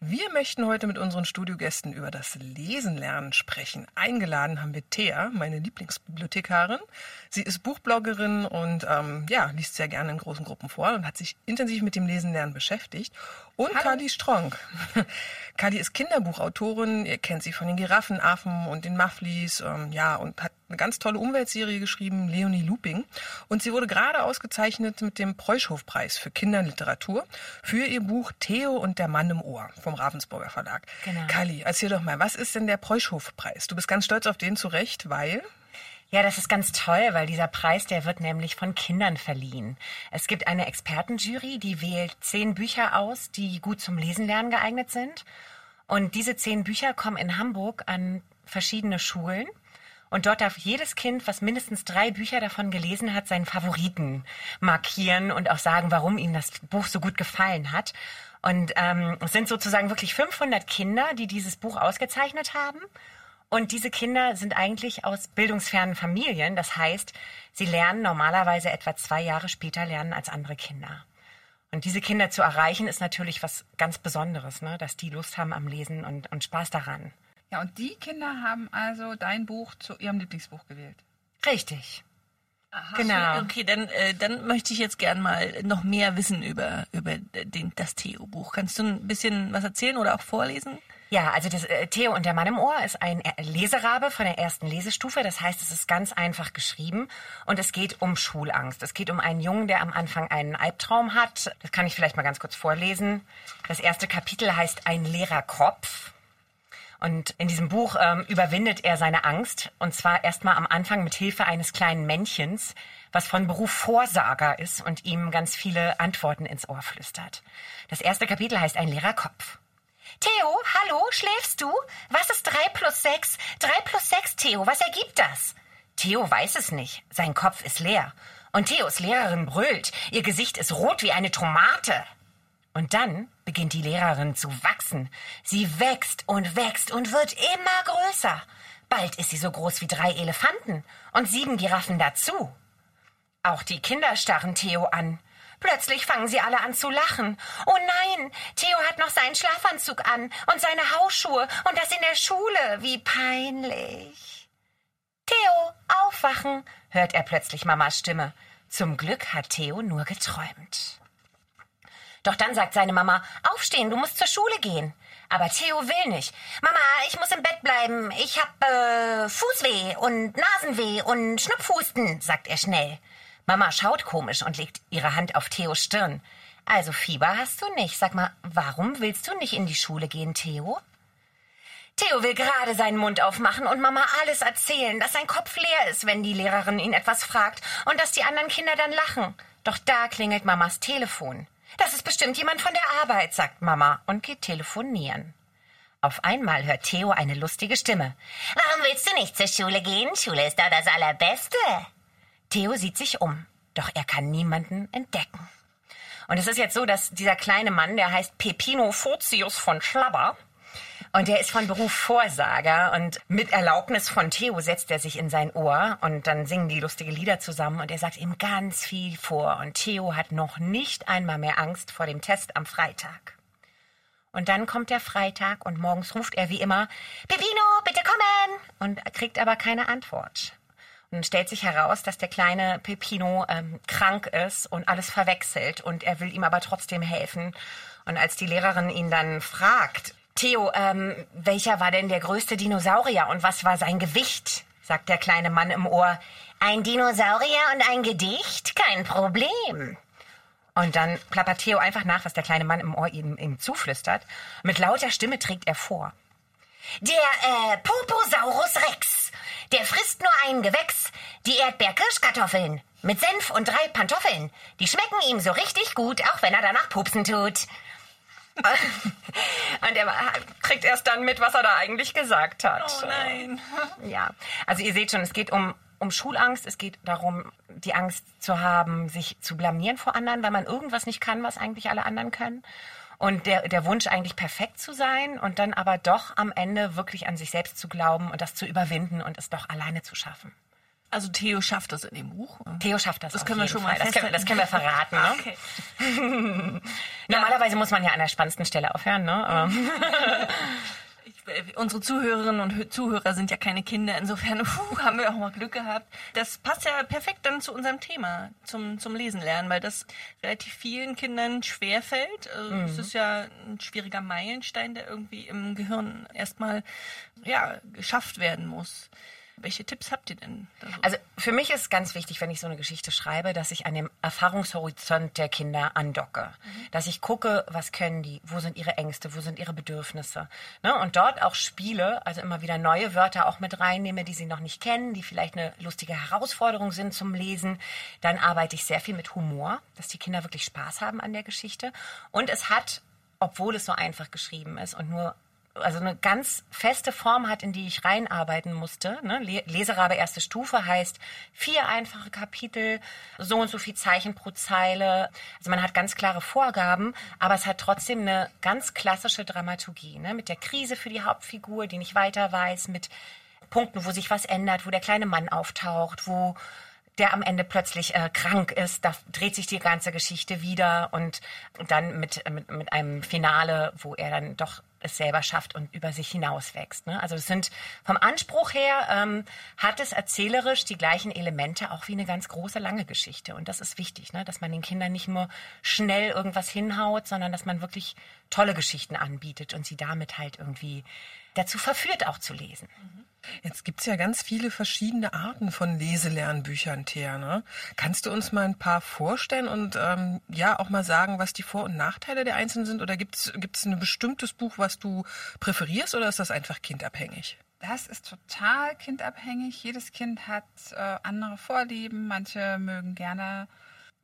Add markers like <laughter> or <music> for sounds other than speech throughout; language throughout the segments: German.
Wir möchten heute mit unseren Studiogästen über das Lesenlernen sprechen. Eingeladen haben wir Thea, meine Lieblingsbibliothekarin. Sie ist Buchbloggerin und ähm, ja, liest sehr gerne in großen Gruppen vor und hat sich intensiv mit dem Lesenlernen beschäftigt. Und Hallo. Kali Stronk. Kali ist Kinderbuchautorin. Ihr kennt sie von den Giraffenaffen und den Mufflis. Ähm, ja, und hat eine ganz tolle Umweltserie geschrieben, Leonie Looping. Und sie wurde gerade ausgezeichnet mit dem Preuschhof-Preis für Kinderliteratur für ihr Buch Theo und der Mann im Ohr vom Ravensburger Verlag. Genau. Kali, erzähl doch mal, was ist denn der Preuschhof-Preis? Du bist ganz stolz auf den zurecht, weil... Ja, das ist ganz toll, weil dieser Preis, der wird nämlich von Kindern verliehen. Es gibt eine Expertenjury, die wählt zehn Bücher aus, die gut zum Lesen lernen geeignet sind. Und diese zehn Bücher kommen in Hamburg an verschiedene Schulen. Und dort darf jedes Kind, was mindestens drei Bücher davon gelesen hat, seinen Favoriten markieren und auch sagen, warum ihm das Buch so gut gefallen hat. Und ähm, es sind sozusagen wirklich 500 Kinder, die dieses Buch ausgezeichnet haben. Und diese Kinder sind eigentlich aus bildungsfernen Familien. Das heißt, sie lernen normalerweise etwa zwei Jahre später lernen als andere Kinder. Und diese Kinder zu erreichen, ist natürlich was ganz Besonderes, ne? dass die Lust haben am Lesen und, und Spaß daran. Ja, und die Kinder haben also dein Buch zu ihrem Lieblingsbuch gewählt. Richtig. Aha, genau. Okay, dann, äh, dann möchte ich jetzt gern mal noch mehr wissen über, über den, das Theo-Buch. Kannst du ein bisschen was erzählen oder auch vorlesen? Ja, also das äh, Theo und der Mann im Ohr ist ein äh, Leserabe von der ersten Lesestufe. Das heißt, es ist ganz einfach geschrieben und es geht um Schulangst. Es geht um einen Jungen, der am Anfang einen Albtraum hat. Das kann ich vielleicht mal ganz kurz vorlesen. Das erste Kapitel heißt Ein leerer Kopf. Und in diesem Buch ähm, überwindet er seine Angst und zwar erstmal am Anfang mit Hilfe eines kleinen Männchens, was von Beruf Vorsager ist und ihm ganz viele Antworten ins Ohr flüstert. Das erste Kapitel heißt Ein leerer Kopf. Theo, hallo, schläfst du? Was ist drei plus sechs? Drei plus sechs, Theo, was ergibt das? Theo weiß es nicht. Sein Kopf ist leer. Und Theos Lehrerin brüllt. Ihr Gesicht ist rot wie eine Tomate. Und dann beginnt die Lehrerin zu wachsen. Sie wächst und wächst und wird immer größer. Bald ist sie so groß wie drei Elefanten und sieben Giraffen dazu. Auch die Kinder starren Theo an. Plötzlich fangen sie alle an zu lachen. Oh nein, Theo hat noch seinen Schlafanzug an und seine Hausschuhe und das in der Schule. Wie peinlich. Theo, aufwachen, hört er plötzlich Mamas Stimme. Zum Glück hat Theo nur geträumt. Doch dann sagt seine Mama, aufstehen, du musst zur Schule gehen. Aber Theo will nicht. Mama, ich muss im Bett bleiben. Ich hab äh, Fußweh und Nasenweh und Schnupfhusten, sagt er schnell. Mama schaut komisch und legt ihre Hand auf Theos Stirn. Also Fieber hast du nicht. Sag mal, warum willst du nicht in die Schule gehen, Theo? Theo will gerade seinen Mund aufmachen und Mama alles erzählen, dass sein Kopf leer ist, wenn die Lehrerin ihn etwas fragt und dass die anderen Kinder dann lachen. Doch da klingelt Mamas Telefon. Das ist bestimmt jemand von der Arbeit, sagt Mama und geht telefonieren. Auf einmal hört Theo eine lustige Stimme. Warum willst du nicht zur Schule gehen? Schule ist doch das Allerbeste. Theo sieht sich um, doch er kann niemanden entdecken. Und es ist jetzt so, dass dieser kleine Mann, der heißt Pepino Furtius von Schlabber, und der ist von Beruf Vorsager und mit Erlaubnis von Theo setzt er sich in sein Ohr und dann singen die lustige Lieder zusammen und er sagt ihm ganz viel vor und Theo hat noch nicht einmal mehr Angst vor dem Test am Freitag. Und dann kommt der Freitag und morgens ruft er wie immer, Pepino, bitte kommen! Und kriegt aber keine Antwort. Und stellt sich heraus, dass der kleine Pepino ähm, krank ist und alles verwechselt und er will ihm aber trotzdem helfen. Und als die Lehrerin ihn dann fragt, Theo, ähm, welcher war denn der größte Dinosaurier und was war sein Gewicht? sagt der kleine Mann im Ohr. Ein Dinosaurier und ein Gedicht? Kein Problem. Und dann plappert Theo einfach nach, was der kleine Mann im Ohr ihm, ihm zuflüstert. Mit lauter Stimme trägt er vor. Der äh, Poposaurus Rex. Der frisst nur ein Gewächs. Die Erdbeerkirschkartoffeln. Mit Senf und drei Pantoffeln. Die schmecken ihm so richtig gut, auch wenn er danach pupsen tut. <laughs> und er kriegt erst dann mit, was er da eigentlich gesagt hat. Oh nein. <laughs> Ja, also ihr seht schon, es geht um, um Schulangst. Es geht darum, die Angst zu haben, sich zu blamieren vor anderen, weil man irgendwas nicht kann, was eigentlich alle anderen können. Und der, der Wunsch eigentlich perfekt zu sein und dann aber doch am Ende wirklich an sich selbst zu glauben und das zu überwinden und es doch alleine zu schaffen. Also Theo schafft das in dem Buch. Theo schafft das. Das können wir schon mal das können, das können, wir verraten. Ne? Okay. <laughs> Normalerweise muss man ja an der spannendsten Stelle aufhören. Ne? <laughs> <laughs> unsere Zuhörerinnen und Zuhörer sind ja keine Kinder, insofern <laughs> puh, haben wir auch mal Glück gehabt. Das passt ja perfekt dann zu unserem Thema, zum, zum Lesen lernen, weil das relativ vielen Kindern schwerfällt. Also mhm. Es ist ja ein schwieriger Meilenstein, der irgendwie im Gehirn erstmal ja, geschafft werden muss. Welche Tipps habt ihr denn? So? Also für mich ist ganz wichtig, wenn ich so eine Geschichte schreibe, dass ich an dem Erfahrungshorizont der Kinder andocke. Mhm. Dass ich gucke, was können die, wo sind ihre Ängste, wo sind ihre Bedürfnisse. Ne? Und dort auch spiele, also immer wieder neue Wörter auch mit reinnehme, die sie noch nicht kennen, die vielleicht eine lustige Herausforderung sind zum Lesen. Dann arbeite ich sehr viel mit Humor, dass die Kinder wirklich Spaß haben an der Geschichte. Und es hat obwohl es so einfach geschrieben ist und nur also eine ganz feste Form hat, in die ich reinarbeiten musste. Ne? Leserabe erste Stufe heißt vier einfache Kapitel, so und so viel Zeichen pro Zeile. Also man hat ganz klare Vorgaben, aber es hat trotzdem eine ganz klassische Dramaturgie. Ne? Mit der Krise für die Hauptfigur, die nicht weiter weiß, mit Punkten, wo sich was ändert, wo der kleine Mann auftaucht, wo der am Ende plötzlich äh, krank ist, da dreht sich die ganze Geschichte wieder und dann mit, mit, mit einem Finale, wo er dann doch es selber schafft und über sich hinauswächst. Ne? Also es sind vom Anspruch her ähm, hat es erzählerisch die gleichen Elemente auch wie eine ganz große lange Geschichte und das ist wichtig, ne? dass man den Kindern nicht nur schnell irgendwas hinhaut, sondern dass man wirklich tolle Geschichten anbietet und sie damit halt irgendwie dazu verführt, auch zu lesen. Mhm. Jetzt gibt's ja ganz viele verschiedene Arten von Leselernbüchern, Thea. Ne? Kannst du uns mal ein paar vorstellen und ähm, ja auch mal sagen, was die Vor- und Nachteile der einzelnen sind? Oder gibt's gibt's ein bestimmtes Buch, was du präferierst oder ist das einfach kindabhängig? Das ist total kindabhängig. Jedes Kind hat äh, andere Vorlieben. Manche mögen gerne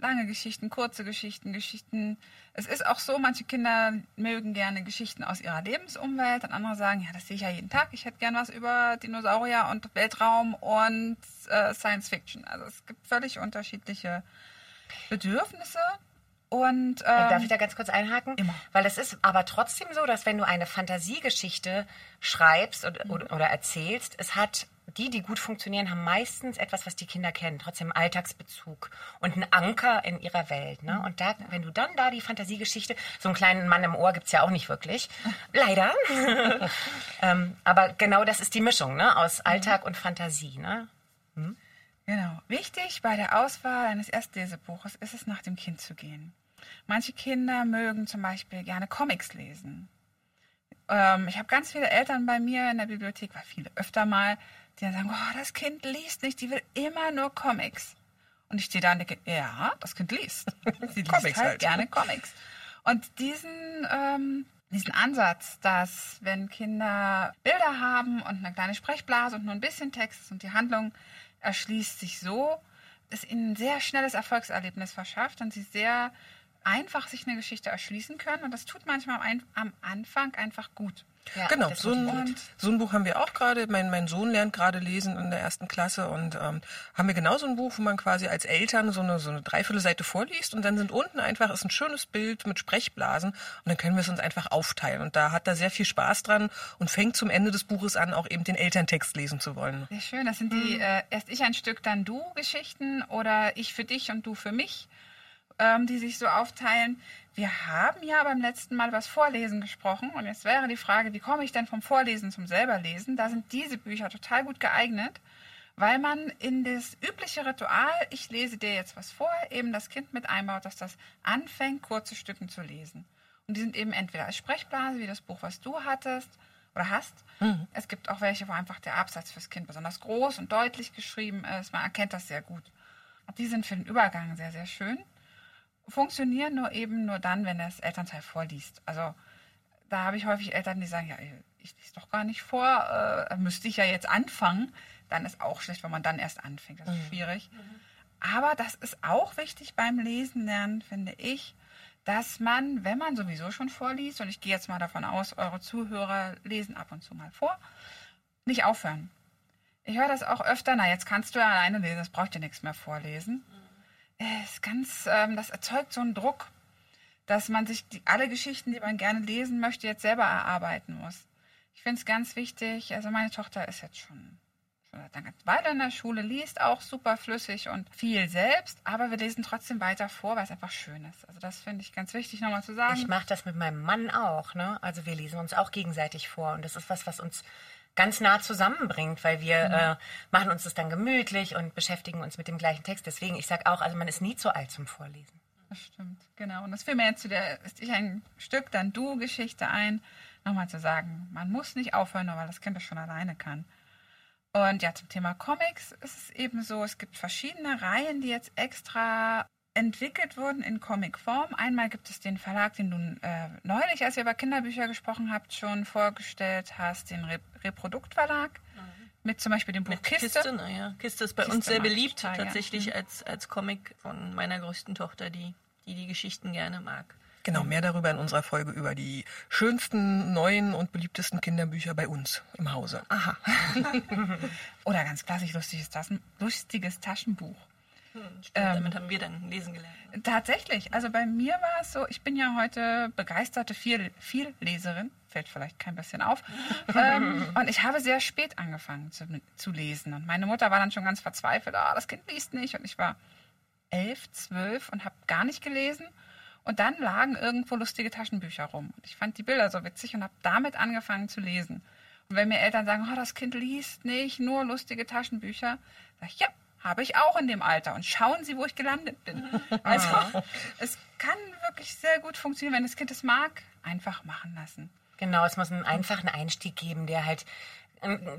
lange Geschichten, kurze Geschichten, Geschichten. Es ist auch so, manche Kinder mögen gerne Geschichten aus ihrer Lebensumwelt und andere sagen, ja, das sehe ich ja jeden Tag. Ich hätte gern was über Dinosaurier und Weltraum und äh, Science Fiction. Also es gibt völlig unterschiedliche Bedürfnisse. Und, ähm, Darf ich da ganz kurz einhaken? Immer. Weil es ist aber trotzdem so, dass wenn du eine Fantasiegeschichte schreibst oder, mhm. oder erzählst, es hat die, die gut funktionieren, haben meistens etwas, was die Kinder kennen, trotzdem Alltagsbezug und einen Anker in ihrer Welt. Ne? Und da, wenn du dann da die Fantasiegeschichte, so einen kleinen Mann im Ohr gibt's ja auch nicht wirklich, <laughs> leider. <laughs> ähm, aber genau das ist die Mischung ne? aus Alltag und Fantasie. Ne? Hm? Genau. Wichtig bei der Auswahl eines Erstlesebuches ist es, nach dem Kind zu gehen. Manche Kinder mögen zum Beispiel gerne Comics lesen. Ähm, ich habe ganz viele Eltern bei mir in der Bibliothek, weil viele öfter mal, die dann sagen, oh, das Kind liest nicht, die will immer nur Comics. Und ich stehe da und denke, ja, das Kind liest. <laughs> Sie liest Comics halt, halt gerne Comics. Und diesen, ähm, diesen Ansatz, dass wenn Kinder Bilder haben und eine kleine Sprechblase und nur ein bisschen Text und die Handlung erschließt sich so, es ihnen ein sehr schnelles Erfolgserlebnis verschafft und sie sehr einfach sich eine Geschichte erschließen können. Und das tut manchmal am Anfang einfach gut. Ja, genau, so ein, so ein, Buch haben wir auch gerade. Mein, mein Sohn lernt gerade lesen in der ersten Klasse und ähm, haben wir genau so ein Buch, wo man quasi als Eltern so eine, so eine Dreiviertelseite vorliest und dann sind unten einfach, ist ein schönes Bild mit Sprechblasen und dann können wir es uns einfach aufteilen. Und da hat er sehr viel Spaß dran und fängt zum Ende des Buches an, auch eben den Elterntext lesen zu wollen. Sehr schön, das sind die äh, erst ich ein Stück, dann du Geschichten oder ich für dich und du für mich ähm, die sich so aufteilen. Wir haben ja beim letzten Mal über das Vorlesen gesprochen und jetzt wäre die Frage, wie komme ich denn vom Vorlesen zum selberlesen? Da sind diese Bücher total gut geeignet, weil man in das übliche Ritual, ich lese dir jetzt was vor, eben das Kind mit einbaut, dass das anfängt, kurze Stücken zu lesen. Und die sind eben entweder als Sprechblase, wie das Buch, was du hattest oder hast. Mhm. Es gibt auch welche, wo einfach der Absatz fürs Kind besonders groß und deutlich geschrieben ist. Man erkennt das sehr gut. Und die sind für den Übergang sehr, sehr schön funktionieren nur eben nur dann, wenn das Elternteil vorliest. Also da habe ich häufig Eltern, die sagen, ja, ich lese doch gar nicht vor, äh, müsste ich ja jetzt anfangen. Dann ist auch schlecht, wenn man dann erst anfängt. Das ist mhm. schwierig. Mhm. Aber das ist auch wichtig beim Lesen lernen, finde ich, dass man, wenn man sowieso schon vorliest, und ich gehe jetzt mal davon aus, eure Zuhörer lesen ab und zu mal vor, nicht aufhören. Ich höre das auch öfter, na, jetzt kannst du ja alleine lesen, das braucht dir nichts mehr vorlesen. Mhm ist ganz, ähm, das erzeugt so einen Druck. dass man sich die, alle Geschichten, die man gerne lesen möchte, jetzt selber erarbeiten muss. Ich finde es ganz wichtig. Also meine Tochter ist jetzt schon dann weiter in der Schule, liest auch super flüssig und viel selbst, aber wir lesen trotzdem weiter vor, weil es einfach schön ist. Also das finde ich ganz wichtig nochmal zu sagen. Ich mache das mit meinem Mann auch. Ne? Also wir lesen uns auch gegenseitig vor und das ist was, was uns ganz nah zusammenbringt, weil wir mhm. äh, machen uns das dann gemütlich und beschäftigen uns mit dem gleichen Text. Deswegen, ich sage auch, also man ist nie zu alt zum Vorlesen. Das stimmt, genau. Und das fiel mir jetzt zu der ist ich ein Stück, dann du Geschichte ein, nochmal zu sagen, man muss nicht aufhören, nur weil das Kind das schon alleine kann. Und ja, zum Thema Comics ist es eben so, es gibt verschiedene Reihen, die jetzt extra entwickelt wurden in Comicform. Einmal gibt es den Verlag, den du äh, neulich, als ihr über Kinderbücher gesprochen habt, schon vorgestellt hast, den Re Reproduktverlag. Mhm. Mit zum Beispiel dem Buch Mit Kiste. Kiste, naja. Kiste ist bei Kiste uns sehr beliebt, total, tatsächlich ja. Mhm. als, als Comic von meiner größten Tochter, die, die die Geschichten gerne mag. Genau, mehr darüber in unserer Folge über die schönsten, neuen und beliebtesten Kinderbücher bei uns im Hause. Aha. <laughs> Oder ganz klassisch lustiges, Taschen, lustiges Taschenbuch. Hm, stimmt, ähm, damit haben wir dann lesen gelernt. Tatsächlich. Also bei mir war es so, ich bin ja heute begeisterte viel, Vielleserin, fällt vielleicht kein bisschen auf. <laughs> ähm, und ich habe sehr spät angefangen zu, zu lesen. Und meine Mutter war dann schon ganz verzweifelt, ah, das Kind liest nicht. Und ich war elf, zwölf und habe gar nicht gelesen. Und dann lagen irgendwo lustige Taschenbücher rum. Und ich fand die Bilder so witzig und habe damit angefangen zu lesen. Und wenn mir Eltern sagen, oh, das Kind liest nicht nur lustige Taschenbücher, sage ich, ja, habe ich auch in dem Alter. Und schauen Sie, wo ich gelandet bin. <laughs> Also es kann wirklich sehr gut funktionieren, wenn das Kind es mag, einfach machen lassen. Genau, es muss einen einfachen Einstieg geben, der halt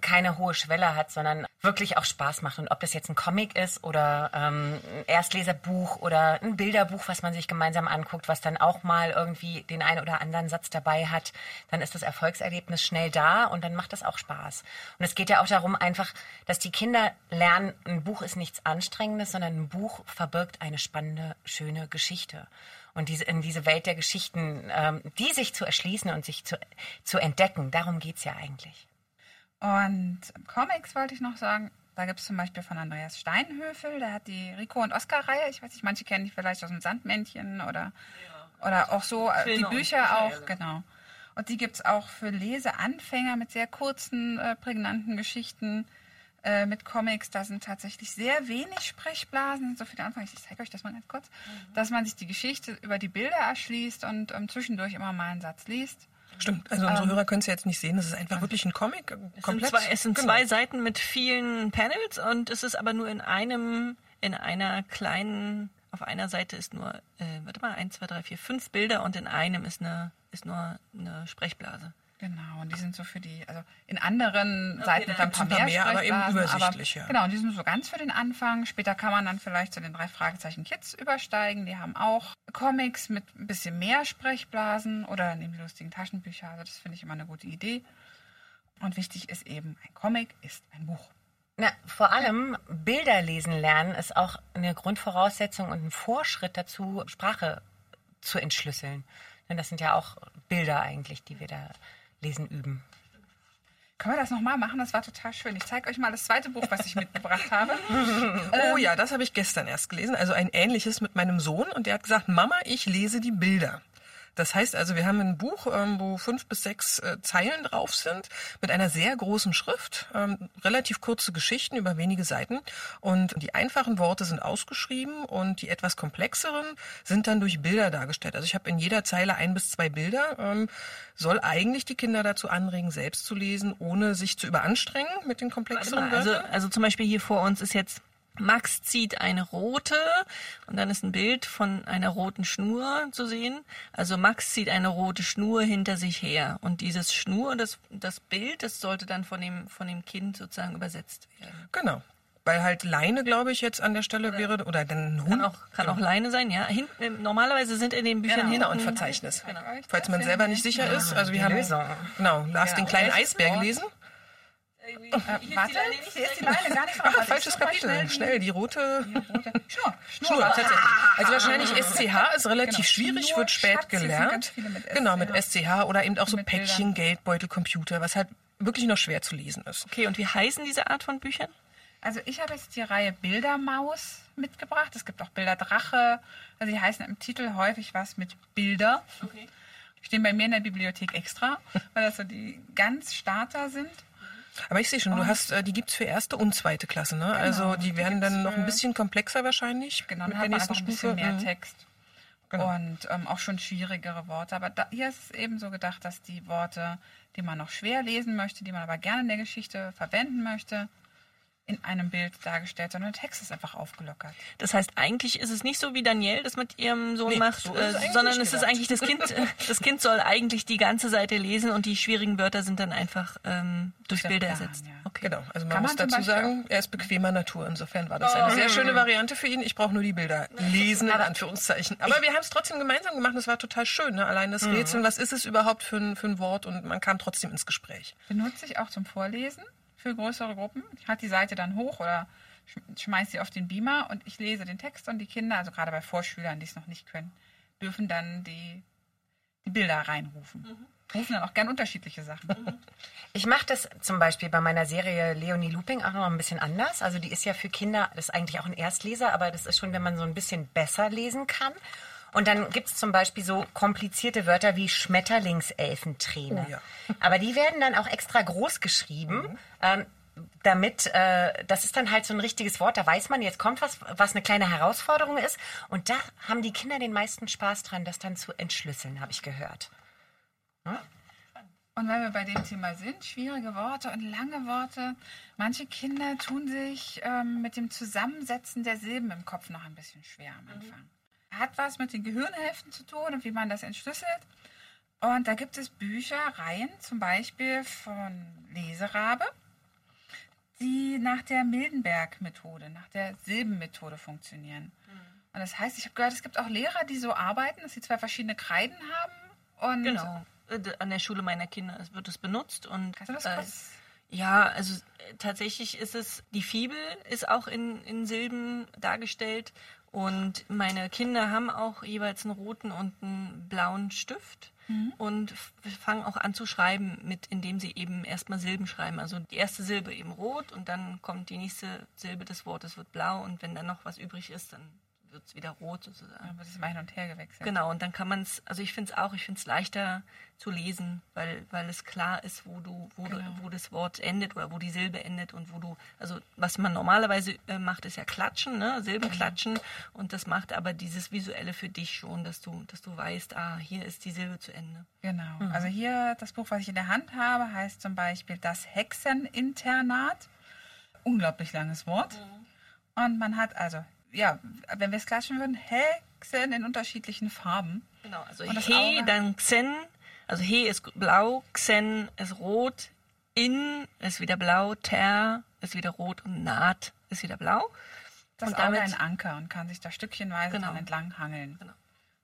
keine hohe Schwelle hat, sondern wirklich auch Spaß macht. Und ob das jetzt ein Comic ist oder ähm, ein Erstleserbuch oder ein Bilderbuch, was man sich gemeinsam anguckt, was dann auch mal irgendwie den einen oder anderen Satz dabei hat, dann ist das Erfolgserlebnis schnell da und dann macht das auch Spaß. Und es geht ja auch darum einfach, dass die Kinder lernen, ein Buch ist nichts Anstrengendes, sondern ein Buch verbirgt eine spannende, schöne Geschichte und diese, in diese Welt der Geschichten, ähm, die sich zu erschließen und sich zu, zu entdecken, darum geht's ja eigentlich. Und Comics wollte ich noch sagen, da gibt es zum Beispiel von Andreas Steinhöfel, der hat die Rico und Oscar-Reihe. Ich weiß nicht, manche kennen die vielleicht aus dem Sandmännchen oder, ja. oder auch so, äh, die Bücher auch, genau. Und die gibt es auch für Leseanfänger mit sehr kurzen, äh, prägnanten Geschichten, äh, mit Comics. Da sind tatsächlich sehr wenig Sprechblasen, so viele Anfang. Ich zeige euch das mal ganz kurz, mhm. dass man sich die Geschichte über die Bilder erschließt und ähm, zwischendurch immer mal einen Satz liest. Stimmt, also unsere ähm, Hörer können es ja jetzt nicht sehen, das ist einfach wirklich ein Comic. Es komplett. Sind zwei, es sind genau. zwei Seiten mit vielen Panels und es ist aber nur in einem, in einer kleinen, auf einer Seite ist nur, äh, warte mal, eins, zwei, drei, vier, fünf Bilder und in einem ist eine, ist nur eine Sprechblase. Genau, und die sind so für die, also in anderen okay, Seiten dann ein paar mehr, mehr aber eben übersichtlich. Aber, ja. Genau, und die sind so ganz für den Anfang. Später kann man dann vielleicht zu den drei Fragezeichen Kids übersteigen. Die haben auch Comics mit ein bisschen mehr Sprechblasen oder dann eben die lustigen Taschenbücher. Also das finde ich immer eine gute Idee. Und wichtig ist eben, ein Comic ist ein Buch. Na, vor allem Bilder lesen lernen ist auch eine Grundvoraussetzung und ein Vorschritt dazu, Sprache zu entschlüsseln. Denn das sind ja auch Bilder eigentlich, die wir da Lesen üben. Können wir das nochmal machen? Das war total schön. Ich zeige euch mal das zweite Buch, was ich mitgebracht habe. <laughs> oh ja, das habe ich gestern erst gelesen. Also ein ähnliches mit meinem Sohn. Und der hat gesagt, Mama, ich lese die Bilder. Das heißt also, wir haben ein Buch, ähm, wo fünf bis sechs äh, Zeilen drauf sind, mit einer sehr großen Schrift, ähm, relativ kurze Geschichten über wenige Seiten. Und die einfachen Worte sind ausgeschrieben und die etwas komplexeren sind dann durch Bilder dargestellt. Also ich habe in jeder Zeile ein bis zwei Bilder, ähm, soll eigentlich die Kinder dazu anregen, selbst zu lesen, ohne sich zu überanstrengen mit den komplexeren Wörtern. Also, also zum Beispiel hier vor uns ist jetzt Max zieht eine rote und dann ist ein Bild von einer roten Schnur zu sehen. Also Max zieht eine rote Schnur hinter sich her und dieses Schnur, das, das Bild, das sollte dann von dem, von dem Kind sozusagen übersetzt werden. Genau. Weil halt Leine, glaube ich, jetzt an der Stelle oder wäre, oder dann Hund. Kann auch, kann auch Leine sein, ja. Hinten, normalerweise sind in den Büchern genau, hinten... ein Verzeichnis. Genau. Falls man selber nicht sicher ist. Also wir haben, genau, Lass ja, den kleinen Eisberg lesen. Äh, warte, hier ist die Leine gar nicht. Ah, falsches Kapitel. Schnell, schnell, die rote... Schnur. Schnur, Schnur tatsächlich. Also wahrscheinlich SCH ist relativ genau. schwierig, Schnur, wird spät gelernt. Mit genau, mit SCH oder eben auch so Päckchen, Bildern. Geldbeutel, Computer, was halt wirklich noch schwer zu lesen ist. Okay, und wie heißen diese Art von Büchern? Also ich habe jetzt die Reihe Bildermaus mitgebracht. Es gibt auch Bilderdrache. Also die heißen im Titel häufig was mit Bilder. Okay. Stehen bei mir in der Bibliothek extra, <laughs> weil das so die ganz Starter sind. Aber ich sehe schon, du hast, äh, die gibt's für erste und zweite Klasse, ne? also die werden dann noch ein bisschen komplexer wahrscheinlich Genau, mit dann der hat man nächsten ein Stufe. bisschen mehr Mhm. Text. Genau. Und ähm, auch schon schwierigere Worte. Aber da, hier ist es eben so gedacht, dass die Worte, die man noch schwer lesen möchte, die man aber gerne in der Geschichte verwenden möchte, in einem Bild dargestellt, sondern der Text ist einfach aufgelockert. Das heißt, eigentlich ist es nicht so wie Danielle das mit ihrem Sohn Nee, macht, so äh, sondern es ist eigentlich das Kind, <laughs> das Kind soll eigentlich die ganze Seite lesen und die schwierigen Wörter sind dann einfach ähm, durch der Bilder Plan, ersetzt. ja. Okay. Genau, also man Kann muss man dazu sagen, er ist bequemer Natur. Insofern war das Oh. eine sehr schöne Variante für ihn. Ich brauche nur die Bilder lesen, in Anführungszeichen. Aber wir haben es trotzdem gemeinsam gemacht. Das war total schön. Ne? Allein das Rätseln, was ist es überhaupt für ein, für ein Wort? Und man kam trotzdem ins Gespräch. Benutze ich auch zum Vorlesen für größere Gruppen. Ich halte die Seite dann hoch oder sch- schmeiß sie auf den Beamer und ich lese den Text und die Kinder, also gerade bei Vorschülern, die es noch nicht können, dürfen dann die, die Bilder reinrufen. Rufen dann auch gern unterschiedliche Sachen. Ich mache das zum Beispiel bei meiner Serie Leonie Looping auch noch ein bisschen anders. Also die ist ja für Kinder, das ist eigentlich auch ein Erstleser, aber das ist schon, wenn man so ein bisschen besser lesen kann. Und dann gibt es zum Beispiel so komplizierte Wörter wie Schmetterlingselfenträne. Oh ja. Aber die werden dann auch extra groß geschrieben. Ähm, damit, äh, das ist dann halt so ein richtiges Wort, da weiß man, jetzt kommt was, was eine kleine Herausforderung ist. Und da haben die Kinder den meisten Spaß dran, das dann zu entschlüsseln, habe ich gehört. Und wenn wir bei dem Thema sind, schwierige Worte und lange Worte, manche Kinder tun sich ähm, mit dem Zusammensetzen der Silben im Kopf noch ein bisschen schwer am Anfang. Hat was mit den Gehirnhälften zu tun und wie man das entschlüsselt. Und da gibt es Bücher, Reihen, zum Beispiel von Leserabe, die nach der Mildenberg-Methode, nach der Silbenmethode funktionieren. Und das heißt, ich habe gehört, es gibt auch Lehrer, die so arbeiten, dass sie zwei verschiedene Kreiden haben. Und Genau. Äh, An der Schule meiner Kinder wird es benutzt und Kannst du das kurz Ja, also äh, tatsächlich ist es, die Fibel ist auch in, in Silben dargestellt und meine Kinder haben auch jeweils einen roten und einen blauen Stift und f- fangen auch an zu schreiben, mit, indem sie eben erstmal Silben schreiben. Also die erste Silbe eben rot und dann kommt die nächste Silbe des Wortes wird blau und wenn dann noch was übrig ist, dann wird es wieder rot sozusagen. Dann wird es mal hin und her gewechselt. Genau, und dann kann man es, also ich finde es auch, ich finde es leichter zu lesen, weil, weil es klar ist, wo du, wo Genau. du, wo das Wort endet oder wo die Silbe endet und wo du, also was man normalerweise äh, macht, ist ja klatschen, ne, Silben Genau. klatschen und das macht aber dieses Visuelle für dich schon, dass du, dass du weißt, ah, hier ist die Silbe zu Ende. Genau. Also hier, das Buch, was ich in der Hand habe, heißt zum Beispiel Das Hexeninternat. Unglaublich langes Wort. Und man hat also, ja, wenn wir es klatschen würden, Hexen in unterschiedlichen Farben. Genau, also Und das He, Auge? dann Xen, also He ist blau, Xen ist rot, In ist wieder blau, Ter ist wieder rot und Naht ist wieder blau. Das Und Auge damit- ein Anker und kann sich da stückchenweise Genau. entlang hangeln. Genau.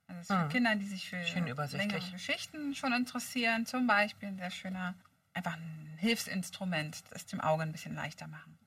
Also für Kinder, die sich für Schön längere Geschichten schon interessieren, zum Beispiel ein sehr schöner, einfach ein Hilfsinstrument, das dem Auge ein bisschen leichter machen.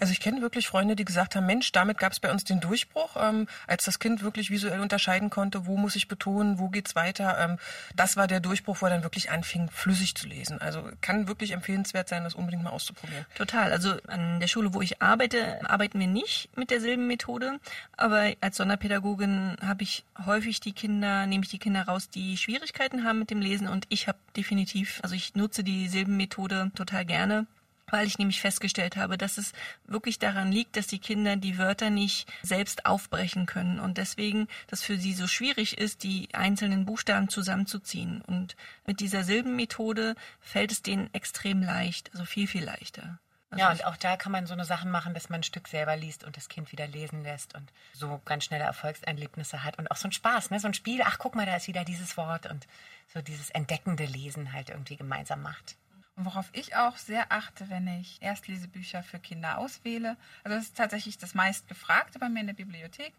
Also ich kenne wirklich Freunde, die gesagt haben, Mensch, damit gab es bei uns den Durchbruch, ähm, als das Kind wirklich visuell unterscheiden konnte, wo muss ich betonen, wo geht's weiter. Ähm, das war der Durchbruch, wo er dann wirklich anfing, flüssig zu lesen. Also kann wirklich empfehlenswert sein, das unbedingt mal auszuprobieren. Total. Also an der Schule, wo ich arbeite, arbeiten wir nicht mit der Silbenmethode. Aber als Sonderpädagogin habe ich häufig die Kinder, nehme ich die Kinder raus, die Schwierigkeiten haben mit dem Lesen. Und ich habe definitiv, also ich nutze die Silbenmethode total gerne. Weil ich nämlich festgestellt habe, dass es wirklich daran liegt, dass die Kinder die Wörter nicht selbst aufbrechen können und deswegen das für sie so schwierig ist, die einzelnen Buchstaben zusammenzuziehen. Und mit dieser Silbenmethode fällt es denen extrem leicht, also viel, viel leichter. Also Ja, und auch da kann man so eine Sachen machen, dass man ein Stück selber liest und das Kind wieder lesen lässt und so ganz schnelle Erfolgserlebnisse hat und auch so ein Spaß, ne? so ein Spiel, ach guck mal, da ist wieder dieses Wort und so dieses entdeckende Lesen halt irgendwie gemeinsam macht. Und worauf ich auch sehr achte, wenn ich Erstlesebücher für Kinder auswähle, also das ist tatsächlich das meistgefragte bei mir in der Bibliothek.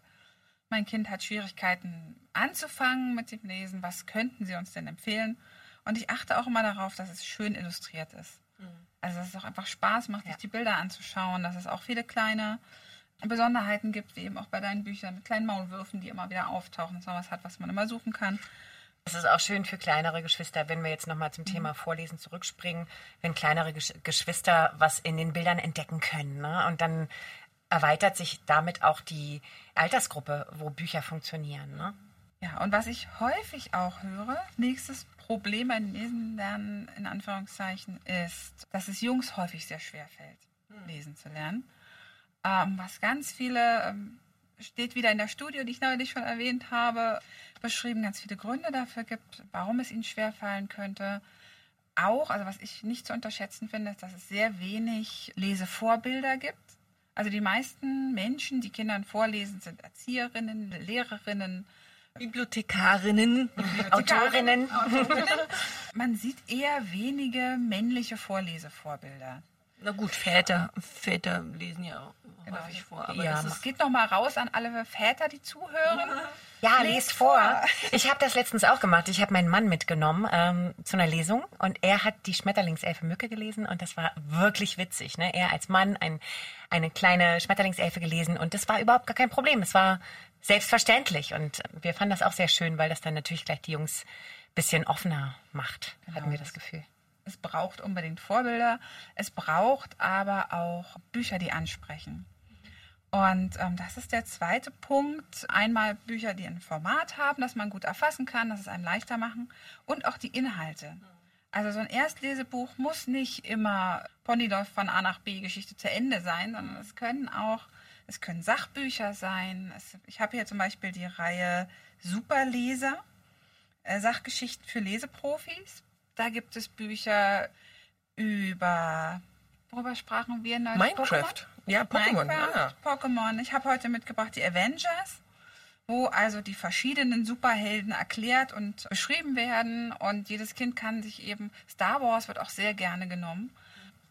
Mein Kind hat Schwierigkeiten anzufangen mit dem Lesen. Was könnten Sie uns denn empfehlen? Und ich achte auch immer darauf, dass es schön illustriert ist. Also dass es auch einfach Spaß macht, sich die Bilder anzuschauen, dass es auch viele kleine Besonderheiten gibt, wie eben auch bei deinen Büchern mit kleinen Maulwürfen, die immer wieder auftauchen, dass man was hat, was man immer suchen kann. Es ist auch schön für kleinere Geschwister, wenn wir jetzt nochmal zum Thema Vorlesen zurückspringen, wenn kleinere Gesch Geschwister was in den Bildern entdecken können. Ne? Und dann erweitert sich damit auch die Altersgruppe, wo Bücher funktionieren. Ne? Ja, und was ich häufig auch höre, nächstes Problem beim Lesen lernen, in Anführungszeichen, ist, dass es Jungs häufig sehr schwer fällt, lesen zu lernen. Ähm, was ganz viele, ähm, steht wieder in der Studie, die ich neulich schon erwähnt habe, beschrieben, ganz viele Gründe dafür gibt, warum es ihnen schwer fallen könnte. Auch, also was ich nicht zu unterschätzen finde, ist, dass es sehr wenig Lesevorbilder gibt. Also die meisten Menschen, die Kindern vorlesen, sind Erzieherinnen, Lehrerinnen, Bibliothekarinnen. Autorinnen. <laughs> Man sieht eher wenige männliche Vorlesevorbilder. Na gut, Väter. Väter lesen ja auch häufig vor. Aber Ja, das geht noch mal raus an alle Väter, die zuhören. Ja, Lest lest vor. vor. Ich habe das letztens auch gemacht. Ich habe meinen Mann mitgenommen ähm, zu einer Lesung und er hat die Schmetterlingselfe Mücke gelesen und das war wirklich witzig. Ne? Er als Mann ein, eine kleine Schmetterlingselfe gelesen und das war überhaupt gar kein Problem. Es war selbstverständlich und wir fanden das auch sehr schön, weil das dann natürlich gleich die Jungs bisschen offener macht, hatten wir das Gefühl. Es braucht unbedingt Vorbilder. Es braucht aber auch Bücher, die ansprechen. Und ähm, das ist der zweite Punkt. Einmal Bücher, die ein Format haben, das man gut erfassen kann, dass es einem leichter machen. Und auch die Inhalte. Also so ein Erstlesebuch muss nicht immer Pony läuft von A nach B Geschichte zu Ende sein, sondern es können auch, es können Sachbücher sein. Es, ich habe hier zum Beispiel die Reihe Superleser, äh, Sachgeschichten für Leseprofis. Da gibt es Bücher über, worüber sprachen wir? neulich? Minecraft. Ja, Pokémon. Minecraft, Ah. Pokémon. Ich habe heute mitgebracht die Avengers, wo also die verschiedenen Superhelden erklärt und beschrieben werden. Und jedes Kind kann sich eben, Star Wars wird auch sehr gerne genommen,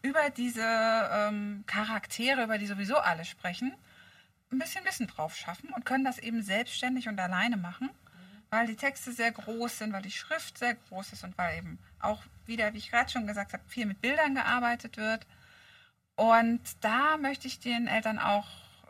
über diese ähm, Charaktere, über die sowieso alle sprechen, ein bisschen Wissen drauf schaffen und können das eben selbstständig und alleine machen, weil die Texte sehr groß sind, weil die Schrift sehr groß ist und weil eben auch wieder, wie ich gerade schon gesagt habe, viel mit Bildern gearbeitet wird. Und da möchte ich den Eltern auch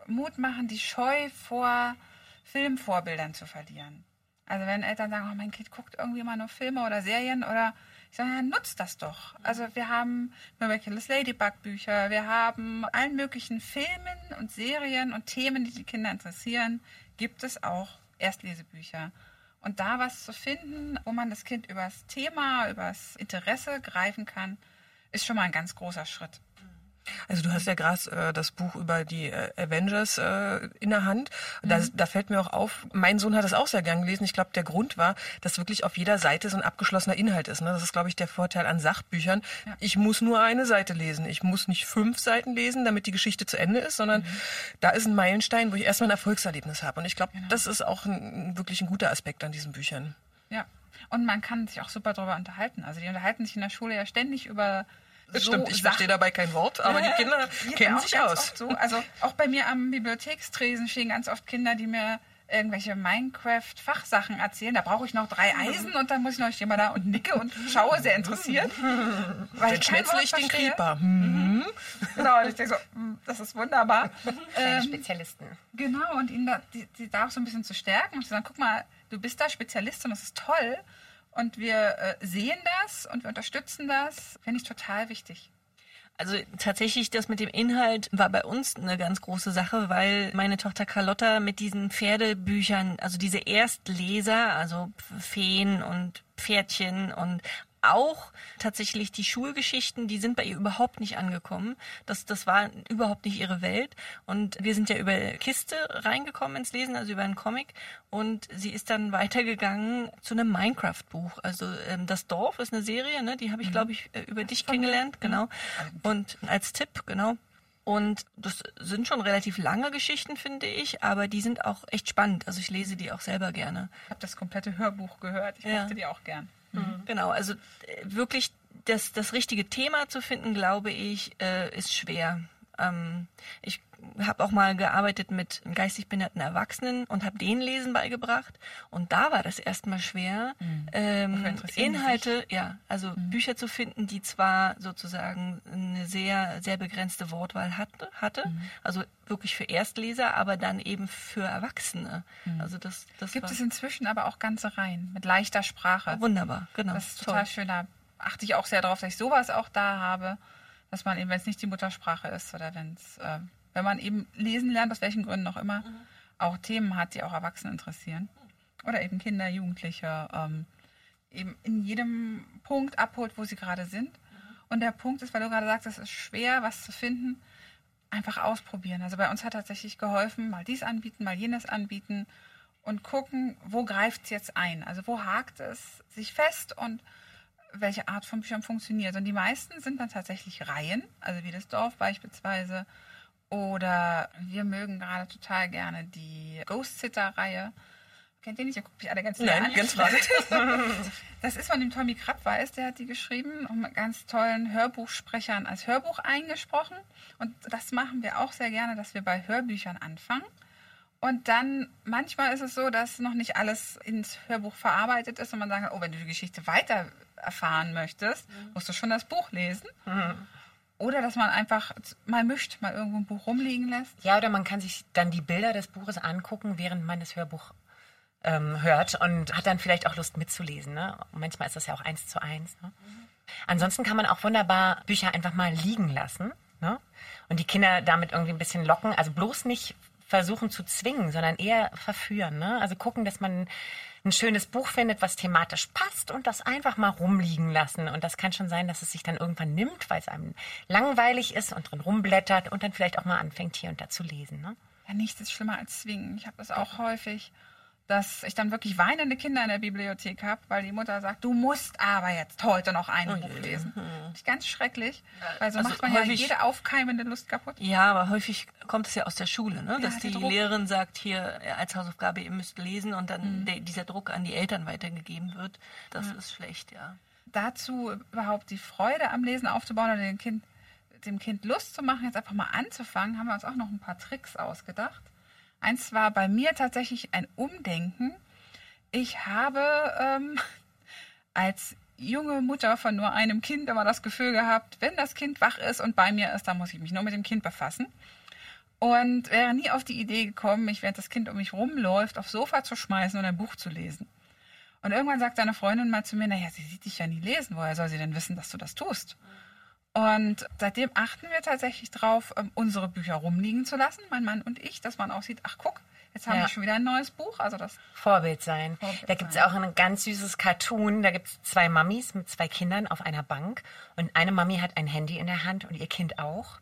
Mut machen, die Scheu vor Filmvorbildern zu verlieren. Also wenn Eltern sagen, oh, mein Kind guckt irgendwie immer nur Filme oder Serien oder ich sage, ja, nutzt das doch. Also wir haben Miraculous Ladybug Bücher, wir haben allen möglichen Filmen und Serien und Themen, die die Kinder interessieren, gibt es auch Erstlesebücher. Und da was zu finden, wo man das Kind übers Thema, übers Interesse greifen kann, ist schon mal ein ganz großer Schritt. Also du hast ja gerade äh, das Buch über die äh, Avengers äh, in der Hand. Da, da fällt mir auch auf, mein Sohn hat es auch sehr gern gelesen. Ich glaube, der Grund war, dass wirklich auf jeder Seite so ein abgeschlossener Inhalt ist. Ne? Das ist, glaube ich, der Vorteil an Sachbüchern. Ich muss nur eine Seite lesen. Ich muss nicht fünf Seiten lesen, damit die Geschichte zu Ende ist, sondern da ist ein Meilenstein, wo ich erstmal ein Erfolgserlebnis habe. Und ich glaube, das ist auch ein, wirklich ein guter Aspekt an diesen Büchern. Ja. Und man kann sich auch super darüber unterhalten. Also die unterhalten sich in der Schule ja ständig über Das so stimmt, ich verstehe dabei kein Wort, aber die Kinder kennen sich aus. So. Also auch bei mir am Bibliothekstresen stehen ganz oft Kinder, die mir irgendwelche Minecraft-Fachsachen erzählen. Da brauche ich noch drei Eisen und dann muss ich noch immer da und nicke und <laughs> schaue sehr interessiert. Weil Dann ich schnetzle ich den. Creeper. Hm. Genau, und ich denke so, das ist wunderbar. <laughs> Ähm, Spezialisten. Genau, und ihn da, die, die da auch so ein bisschen zu stärken und zu sagen, guck mal, du bist da Spezialist und das ist toll. Und wir äh, sehen das und wir unterstützen das, finde ich total wichtig. Also tatsächlich, das mit dem Inhalt war bei uns eine ganz große Sache, weil meine Tochter Carlotta mit diesen Pferdebüchern, also diese Erstleser, also Feen und Pferdchen und auch tatsächlich die Schulgeschichten, die sind bei ihr überhaupt nicht angekommen. Das, das war überhaupt nicht ihre Welt. Und wir sind ja über Kiste reingekommen ins Lesen, also über einen Comic. Und sie ist dann weitergegangen zu einem Minecraft-Buch. Also ähm, Das Dorf ist eine Serie, ne? die habe ich, glaube ich, äh, über dich kennengelernt. Genau. Und als Tipp, genau. Und das sind schon relativ lange Geschichten, finde ich, aber die sind auch echt spannend. Also ich lese die auch selber gerne. Ich habe das komplette Hörbuch gehört. Ich Ja. mochte die auch gern. Genau, also äh, wirklich das, das richtige Thema zu finden, glaube ich, äh, ist schwer. Ähm, ich habe auch mal gearbeitet mit geistig behinderten Erwachsenen und habe denen Lesen beigebracht. Und da war das erstmal schwer, Wofür ähm, Inhalte, ja, also Bücher zu finden, die zwar sozusagen eine sehr, sehr begrenzte Wortwahl hatte, hatte also wirklich für Erstleser, aber dann eben für Erwachsene. Also das, das Gibt es inzwischen aber auch ganze Reihen mit leichter Sprache. wunderbar, genau. Das ist toll. total schön. Da achte ich auch sehr darauf, dass ich sowas auch da habe, dass man eben, wenn es nicht die Muttersprache ist oder wenn es, äh, wenn man eben lesen lernt, aus welchen Gründen auch immer, auch Themen hat, die auch Erwachsene interessieren. Oder eben Kinder, Jugendliche, ähm, eben in jedem Punkt abholt, wo sie gerade sind. Und der Punkt ist, weil du gerade sagst, es ist schwer, was zu finden, einfach ausprobieren. Also bei uns hat tatsächlich geholfen, mal dies anbieten, mal jenes anbieten und gucken, wo greift es jetzt ein? Also wo hakt es sich fest und welche Art von Büchern funktioniert. Und die meisten sind dann tatsächlich Reihen, also wie das Dorf beispielsweise. Oder wir mögen gerade total gerne die Ghost Sitter-Reihe. Kennt ihr nicht? Ihr guckt mich alle ganz Nein, an. ganz. <laughs> Das ist von dem Tommy Krabweis, der hat die geschrieben und mit ganz tollen Hörbuchsprechern als Hörbuch eingesprochen. Und das machen wir auch sehr gerne, dass wir bei Hörbüchern anfangen. Und dann, manchmal ist es so, dass noch nicht alles ins Hörbuch verarbeitet ist und man sagt, oh, wenn du die Geschichte weiter erfahren möchtest, musst du schon das Buch lesen. Oder dass man einfach mal mischt, mal irgendwo ein Buch rumliegen lässt. Ja, oder man kann sich dann die Bilder des Buches angucken, während man das Hörbuch ähm, hört und hat dann vielleicht auch Lust mitzulesen. Ne? Manchmal ist das ja auch eins zu eins. Ne? Ansonsten kann man auch wunderbar Bücher einfach mal liegen lassen ne? und die Kinder damit irgendwie ein bisschen locken. Also bloß nicht versuchen zu zwingen, sondern eher verführen. Ne? Also gucken, dass man ein schönes Buch findet, was thematisch passt und das einfach mal rumliegen lassen. Und das kann schon sein, dass es sich dann irgendwann nimmt, weil es einem langweilig ist und drin rumblättert und dann vielleicht auch mal anfängt, hier und da zu lesen. Ne? Ja, nichts ist schlimmer als zwingen. Ich habe das auch häufig, dass ich dann wirklich weinende Kinder in der Bibliothek habe, weil die Mutter sagt, du musst aber jetzt heute noch ein Buch lesen. Ist ganz schrecklich, weil so Also macht man ja häufig- jede aufkeimende Lust kaputt. Ja, aber häufig kommt es ja aus der Schule, ne? dass der die Druck. Lehrerin sagt, hier äh, als Hausaufgabe, ihr müsst lesen und dann der, dieser Druck an die Eltern weitergegeben wird. Das ist schlecht, ja. Dazu überhaupt die Freude am Lesen aufzubauen oder dem Kind, dem Kind Lust zu machen, jetzt einfach mal anzufangen, haben wir uns auch noch ein paar Tricks ausgedacht. Eins war bei mir tatsächlich ein Umdenken. Ich habe ähm, <laughs> als junge Mutter von nur einem Kind immer das Gefühl gehabt, wenn das Kind wach ist und bei mir ist, dann muss ich mich nur mit dem Kind befassen. Und wäre nie auf die Idee gekommen, mich, während das Kind um mich rumläuft, aufs Sofa zu schmeißen und ein Buch zu lesen. Und irgendwann sagt seine Freundin mal zu mir, naja, sie sieht dich ja nie lesen, woher soll sie denn wissen, dass du das tust? Und seitdem achten wir tatsächlich drauf, ähm, unsere Bücher rumliegen zu lassen, mein Mann und ich, dass man auch sieht, ach guck, jetzt haben Ja. wir schon wieder ein neues Buch. Also das Vorbild sein. Vorbild da gibt's sein. auch ein ganz süßes Cartoon. Da gibt's zwei Mamis mit zwei Kindern auf einer Bank. Und eine Mami hat ein Handy in der Hand und ihr Kind auch.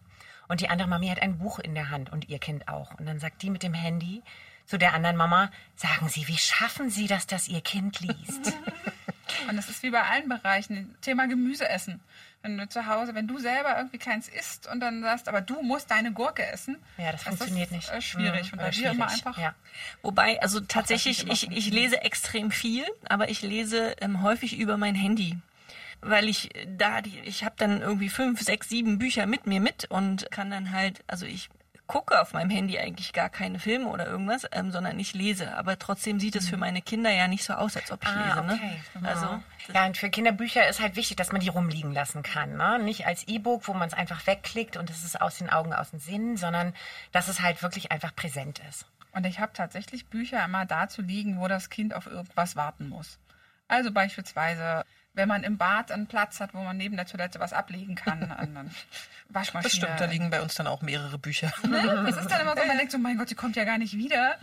Und die andere Mami hat ein Buch in der Hand und ihr Kind auch. Und dann sagt die mit dem Handy zu der anderen Mama, sagen Sie, wie schaffen Sie das, dass Ihr Kind liest? <laughs> Und das ist wie bei allen Bereichen. Thema Gemüse essen. Wenn du zu Hause, wenn du selber irgendwie keins isst und dann sagst, aber du musst deine Gurke essen. Ja, das funktioniert ist, nicht. Äh, schwierig. Mhm, und bei dir immer einfach. Ja. Wobei, also tatsächlich, ich, ich lese extrem viel, aber ich lese ähm, häufig über mein Handy. Weil ich da, die, ich habe dann irgendwie fünf, sechs, sieben Bücher mit mir mit und kann dann halt, also ich gucke auf meinem Handy eigentlich gar keine Filme oder irgendwas, ähm, sondern ich lese. Aber trotzdem sieht es für meine Kinder ja nicht so aus, als ob ich Ah, lese. okay. Ne? Also Ja, und für Kinderbücher ist halt wichtig, dass man die rumliegen lassen kann. Ne? Nicht als E-Book, wo man es einfach wegklickt und es ist aus den Augen, aus dem Sinn, sondern dass es halt wirklich einfach präsent ist. Und ich habe tatsächlich Bücher immer dazu liegen, wo das Kind auf irgendwas warten muss. Also beispielsweise, wenn man im Bad einen Platz hat, wo man neben der Toilette was ablegen kann, <laughs> an einer Waschmaschine. Das stimmt, da liegen bei uns dann auch mehrere Bücher. <laughs> Ne? Es ist dann immer so, man denkt so, mein Gott, die kommt ja gar nicht wieder.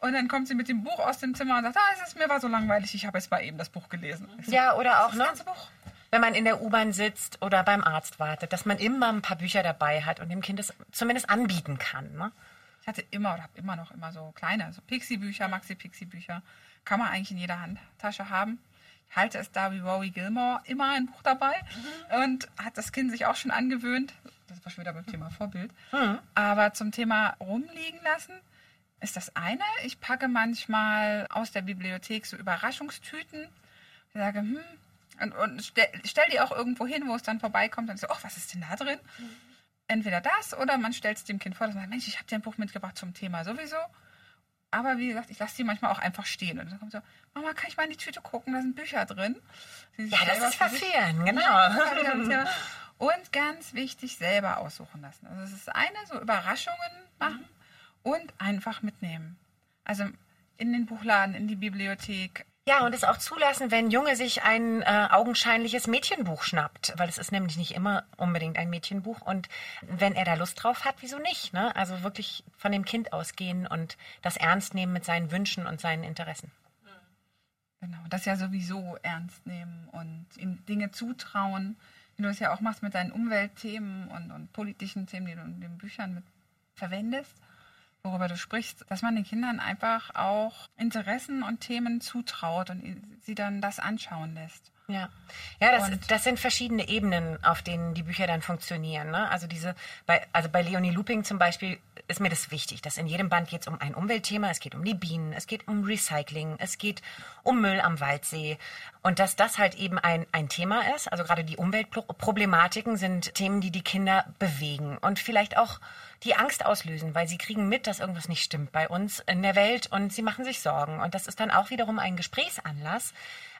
Und dann kommt sie mit dem Buch aus dem Zimmer und sagt, ah, es ist mir war so langweilig, ich habe jetzt mal eben das Buch gelesen. So, Ja, oder auch, das ne? ganze Buch. wenn man in der U-Bahn sitzt oder beim Arzt wartet, dass man immer ein paar Bücher dabei hat und dem Kind es zumindest anbieten kann. Ne? Ich hatte immer oder habe immer noch immer so kleine, so Pixie-Bücher, Maxi-Pixie-Bücher. Kann man eigentlich in jeder Handtasche haben. Ich halte es da wie Rowie Gilmore immer ein Buch dabei und hat das Kind sich auch schon angewöhnt. Das war schon wieder beim Thema Vorbild. Aber zum Thema rumliegen lassen ist das eine. Ich packe manchmal aus der Bibliothek so Überraschungstüten. Ich sage, hm, und, und stell, stell die auch irgendwo hin, wo es dann vorbeikommt. Und so, oh, was ist denn da drin? entweder das oder man stellt es dem Kind vor, dass man sagt, Mensch, ich habe dir ein Buch mitgebracht zum Thema sowieso. Aber wie gesagt, ich lasse die manchmal auch einfach stehen. Und dann kommt so, Mama, kann ich mal in die Tüte gucken? Da sind Bücher drin. Ja, das selber ist für sich- verführen, genau. Und ganz wichtig, selber aussuchen lassen. Also es ist eine, so Überraschungen machen und einfach mitnehmen. Also in den Buchladen, in die Bibliothek. Ja, und es auch zulassen, wenn Junge sich ein äh, augenscheinliches Mädchenbuch schnappt, weil es ist nämlich nicht immer unbedingt ein Mädchenbuch. Und wenn er da Lust drauf hat, wieso nicht? Ne? Also wirklich von dem Kind ausgehen und das ernst nehmen mit seinen Wünschen und seinen Interessen. Genau, das ja sowieso ernst nehmen und ihm Dinge zutrauen, wie du es ja auch machst mit deinen Umweltthemen und, und politischen Themen, die du in den Büchern mit verwendest, worüber du sprichst, dass man den Kindern einfach auch Interessen und Themen zutraut und sie dann das anschauen lässt. Ja, ja das, Und- das sind verschiedene Ebenen, auf denen die Bücher dann funktionieren. Ne? Also diese, bei, also bei Leonie Looping zum Beispiel ist mir das wichtig, dass in jedem Band geht es um ein Umweltthema, es geht um die Bienen, es geht um Recycling, es geht um Müll am Waldsee und dass das halt eben ein, ein Thema ist. Also gerade die Umweltproblematiken sind Themen, die die Kinder bewegen und vielleicht auch die Angst auslösen, weil sie kriegen mit, dass irgendwas nicht stimmt bei uns in der Welt und sie machen sich Sorgen. Und das ist dann auch wiederum ein Gesprächsanlass,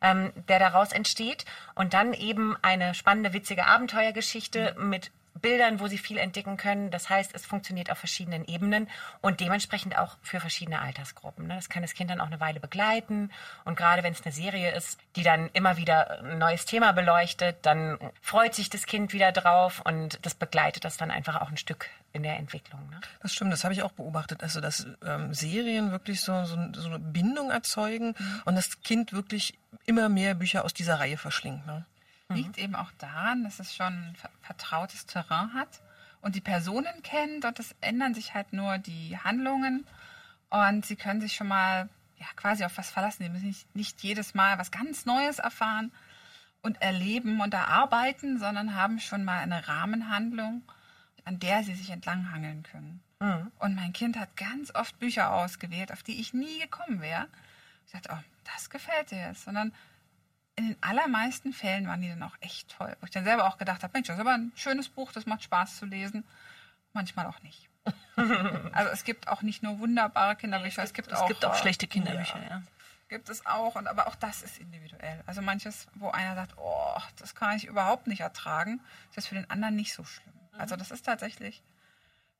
ähm, der daraus entsteht und dann eben eine spannende, witzige Abenteuergeschichte mit Bildern, wo sie viel entdecken können. Das heißt, es funktioniert auf verschiedenen Ebenen und dementsprechend auch für verschiedene Altersgruppen. ne? Das kann das Kind dann auch eine Weile begleiten. Und gerade wenn es eine Serie ist, die dann immer wieder ein neues Thema beleuchtet, dann freut sich das Kind wieder drauf und das begleitet das dann einfach auch ein Stück in der Entwicklung. Ne? Das stimmt, das habe ich auch beobachtet. Also, dass ähm, Serien wirklich so, so, so eine Bindung erzeugen und das Kind wirklich immer mehr Bücher aus dieser Reihe verschlingt. Ne? Liegt eben auch daran, dass es schon ver- vertrautes Terrain hat und die Personen kennt und es ändern sich halt nur die Handlungen und sie können sich schon mal ja, quasi auf was verlassen. Sie müssen nicht, nicht jedes Mal was ganz Neues erfahren und erleben und erarbeiten, sondern haben schon mal eine Rahmenhandlung, an der sie sich entlanghangeln können. Und mein Kind hat ganz oft Bücher ausgewählt, auf die ich nie gekommen wäre. Ich dachte, oh, das gefällt dir jetzt. Sondern in den allermeisten Fällen waren die dann auch echt toll. Wo ich dann selber auch gedacht habe, Mensch, das ist aber ein schönes Buch, das macht Spaß zu lesen. Manchmal auch nicht. <laughs> also es gibt auch nicht nur wunderbare Kinderbücher, es gibt, Es auch, gibt auch äh, schlechte Kinderbücher, ja. Gibt es auch, und aber auch das ist individuell. Also manches, wo einer sagt, oh, das kann ich überhaupt nicht ertragen, ist das für den anderen nicht so schlimm. Also das ist tatsächlich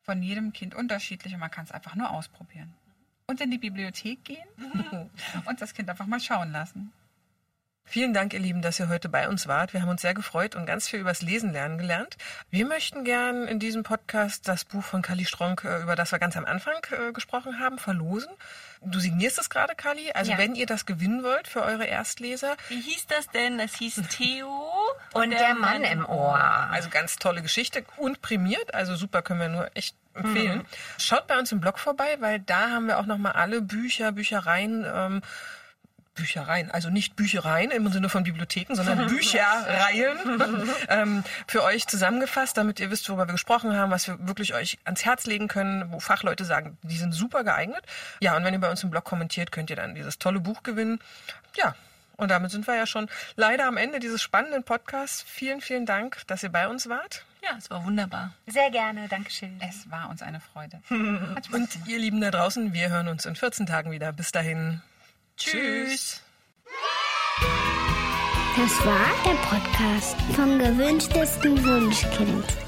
von jedem Kind unterschiedlich und man kann es einfach nur ausprobieren. Und in die Bibliothek gehen <laughs> und das Kind einfach mal schauen lassen. Vielen Dank, ihr Lieben, dass ihr heute bei uns wart. Wir haben uns sehr gefreut und ganz viel übers Lesen lernen gelernt. Wir möchten gern in diesem Podcast das Buch von Kali Stronk, äh, über das wir ganz am Anfang äh, gesprochen haben, verlosen. Du signierst es gerade, Kali. Also Ja. wenn ihr das gewinnen wollt für eure Erstleser, Wie hieß das denn? Das hieß Theo Und der Mann im Ohr. Also ganz tolle Geschichte und prämiert, also super können wir nur echt empfehlen. Schaut bei uns im Blog vorbei, weil da haben wir auch noch mal alle Bücher, Büchereien, ähm, Büchereien, also nicht Büchereien im Sinne von Bibliotheken, sondern <laughs> Bücherreihen <laughs> ähm, für euch zusammengefasst, damit ihr wisst, worüber wir gesprochen haben, was wir wirklich euch ans Herz legen können, wo Fachleute sagen, die sind super geeignet. Ja, und wenn ihr bei uns im Blog kommentiert, könnt ihr dann dieses tolle Buch gewinnen. Ja, und damit sind wir ja schon leider am Ende dieses spannenden Podcasts. Vielen, vielen Dank, dass ihr bei uns wart. Ja, es war wunderbar. Sehr gerne, Dankeschön. Es war uns eine Freude. <laughs> Und ihr Lieben da draußen, wir hören uns in 14 Tagen wieder. Bis dahin. Tschüss. Das war der Podcast vom gewünschtesten Wunschkind.